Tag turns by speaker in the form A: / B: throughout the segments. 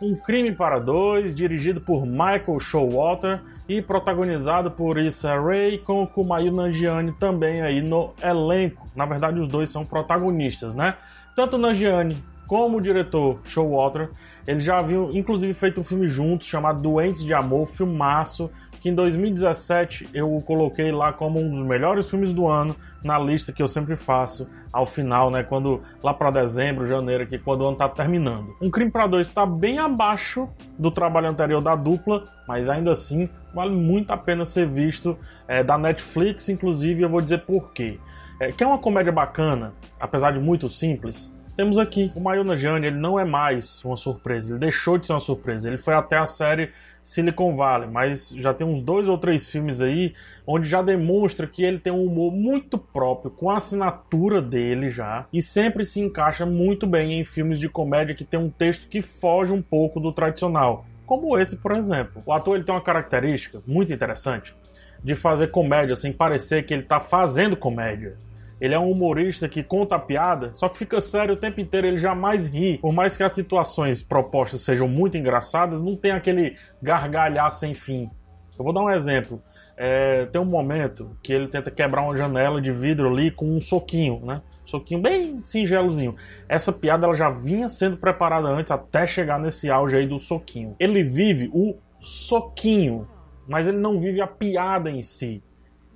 A: Um Crime para Dois, dirigido por Michael Showalter e protagonizado por Issa Rae com Kumail Nanjiani também aí no elenco. Na verdade, os dois são protagonistas, né? Tanto Nanjiani como o diretor Showalter, eles já haviam inclusive feito um filme juntos chamado Doentes de Amor, filmaço, que em 2017 eu coloquei lá como um dos melhores filmes do ano na lista que eu sempre faço ao final, né, quando lá para dezembro, janeiro, que quando o ano tá terminando. Um Crime para Dois está bem abaixo do trabalho anterior da dupla, mas ainda assim vale muito a pena ser visto é, da Netflix, inclusive eu vou dizer por quê. É, que é uma comédia bacana, apesar de muito simples, temos aqui o Mayona Jane, ele não é mais uma surpresa, ele deixou de ser uma surpresa. Ele foi até a série Silicon Valley, mas já tem uns dois ou três filmes aí onde já demonstra que ele tem um humor muito próprio, com a assinatura dele já, e sempre se encaixa muito bem em filmes de comédia que tem um texto que foge um pouco do tradicional, como esse, por exemplo. O ator ele tem uma característica muito interessante de fazer comédia sem parecer que ele está fazendo comédia. Ele é um humorista que conta piada, só que fica sério o tempo inteiro, ele jamais ri. Por mais que as situações propostas sejam muito engraçadas, não tem aquele gargalhar sem fim. Eu vou dar um exemplo. É, tem um momento que ele tenta quebrar uma janela de vidro ali com um soquinho, né? Soquinho bem singelozinho. Essa piada ela já vinha sendo preparada antes até chegar nesse auge aí do soquinho. Ele vive o soquinho, mas ele não vive a piada em si.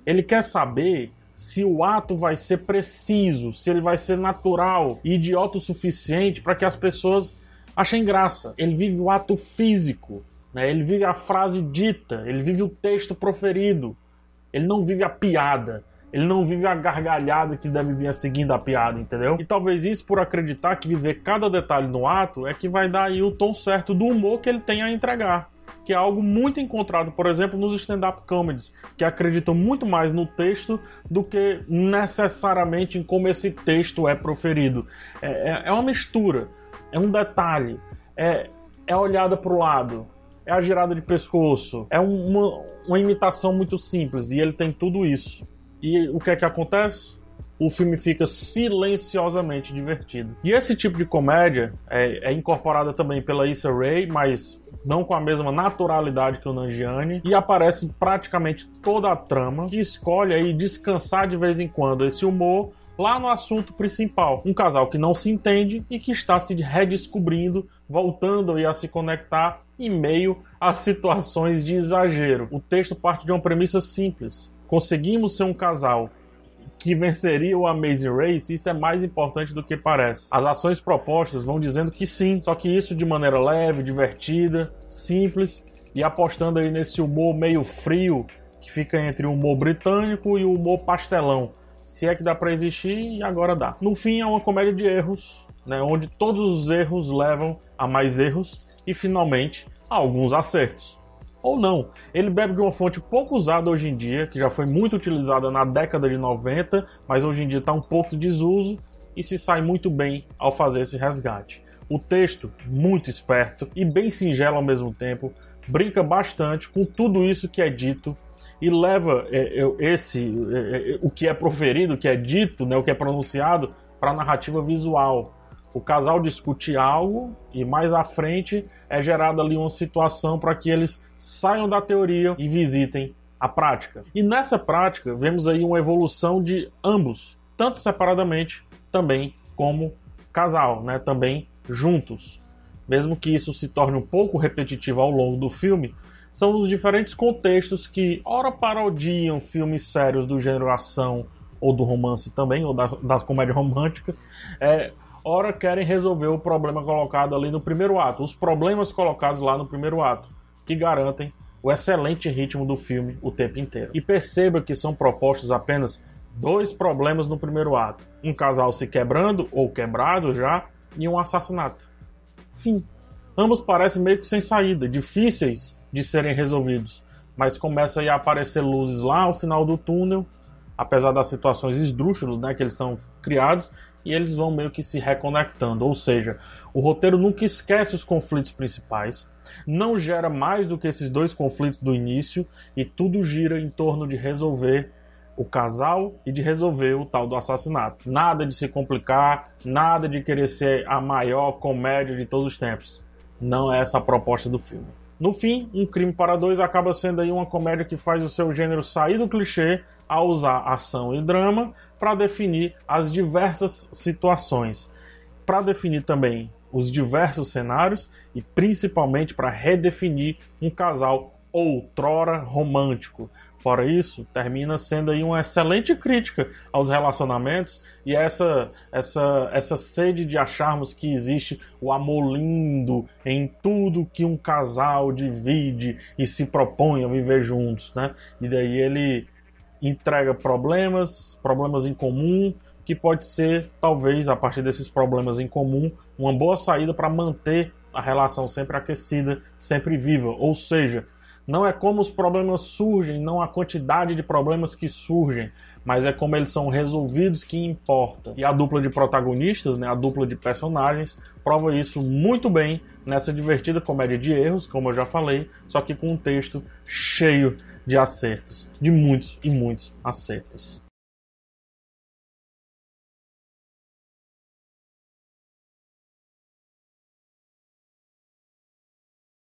A: Ele quer saber se o ato vai ser preciso, se ele vai ser natural e idiota o suficiente para que as pessoas achem graça. Ele vive o ato físico, né? ele vive a frase dita, ele vive o texto proferido. Ele não vive a piada. Ele não vive a gargalhada que deve vir a seguindo a piada, entendeu? E talvez isso por acreditar que viver cada detalhe no ato é que vai dar aí o tom certo do humor que ele tem a entregar que é algo muito encontrado, por exemplo, nos stand-up comedies, que acreditam muito mais no texto do que necessariamente em como esse texto é proferido. É, é, é uma mistura, é um detalhe, é, é olhada para o lado, é a girada de pescoço, é uma, uma imitação muito simples e ele tem tudo isso. E o que é que acontece? O filme fica silenciosamente divertido. E esse tipo de comédia é, é incorporada também pela Issa Rae, mas não com a mesma naturalidade que o Nanjiani, e aparece praticamente toda a trama, que escolhe aí descansar de vez em quando esse humor lá no assunto principal. Um casal que não se entende e que está se redescobrindo, voltando a se conectar em meio a situações de exagero. O texto parte de uma premissa simples. Conseguimos ser um casal que venceria o Amazing Race, isso é mais importante do que parece. As ações propostas vão dizendo que sim, só que isso de maneira leve, divertida, simples e apostando aí nesse humor meio frio que fica entre o humor britânico e o humor pastelão. Se é que dá para existir, e agora dá. No fim, é uma comédia de erros, né, onde todos os erros levam a mais erros e finalmente a alguns acertos ou não. Ele bebe de uma fonte pouco usada hoje em dia, que já foi muito utilizada na década de 90, mas hoje em dia está um pouco desuso e se sai muito bem ao fazer esse resgate. O texto, muito esperto e bem singelo ao mesmo tempo, brinca bastante com tudo isso que é dito e leva é, esse é, é, o que é proferido, o que é dito, né, o que é pronunciado para a narrativa visual o casal discute algo e mais à frente é gerada ali uma situação para que eles saiam da teoria e visitem a prática. E nessa prática vemos aí uma evolução de ambos, tanto separadamente também como casal, né? Também juntos. Mesmo que isso se torne um pouco repetitivo ao longo do filme, são os diferentes contextos que ora parodiam filmes sérios do gênero ação ou do romance também, ou da, da comédia romântica, é, ora querem resolver o problema colocado ali no primeiro ato, os problemas colocados lá no primeiro ato, que garantem o excelente ritmo do filme o tempo inteiro. E perceba que são propostos apenas dois problemas no primeiro ato: um casal se quebrando ou quebrado já e um assassinato. Fim. Ambos parecem meio que sem saída, difíceis de serem resolvidos, mas começa a aparecer luzes lá ao final do túnel, apesar das situações esdrúxulas né, que eles são criados, e eles vão meio que se reconectando. Ou seja, o roteiro nunca esquece os conflitos principais, não gera mais do que esses dois conflitos do início e tudo gira em torno de resolver o casal e de resolver o tal do assassinato. Nada de se complicar, nada de querer ser a maior comédia de todos os tempos. Não é essa a proposta do filme. No fim, Um Crime para Dois acaba sendo aí uma comédia que faz o seu gênero sair do clichê a usar ação e drama para definir as diversas situações, para definir também os diversos cenários e principalmente para redefinir um casal outrora romântico. Fora isso, termina sendo aí uma excelente crítica aos relacionamentos e essa essa essa sede de acharmos que existe o amor lindo em tudo que um casal divide e se propõe a viver juntos, né? E daí ele entrega problemas, problemas em comum, que pode ser talvez a partir desses problemas em comum uma boa saída para manter a relação sempre aquecida, sempre viva, ou seja, não é como os problemas surgem, não a quantidade de problemas que surgem, mas é como eles são resolvidos que importa. E a dupla de protagonistas, né, a dupla de personagens, prova isso muito bem nessa divertida comédia de erros, como eu já falei, só que com um texto cheio de acertos, de muitos e muitos acertos.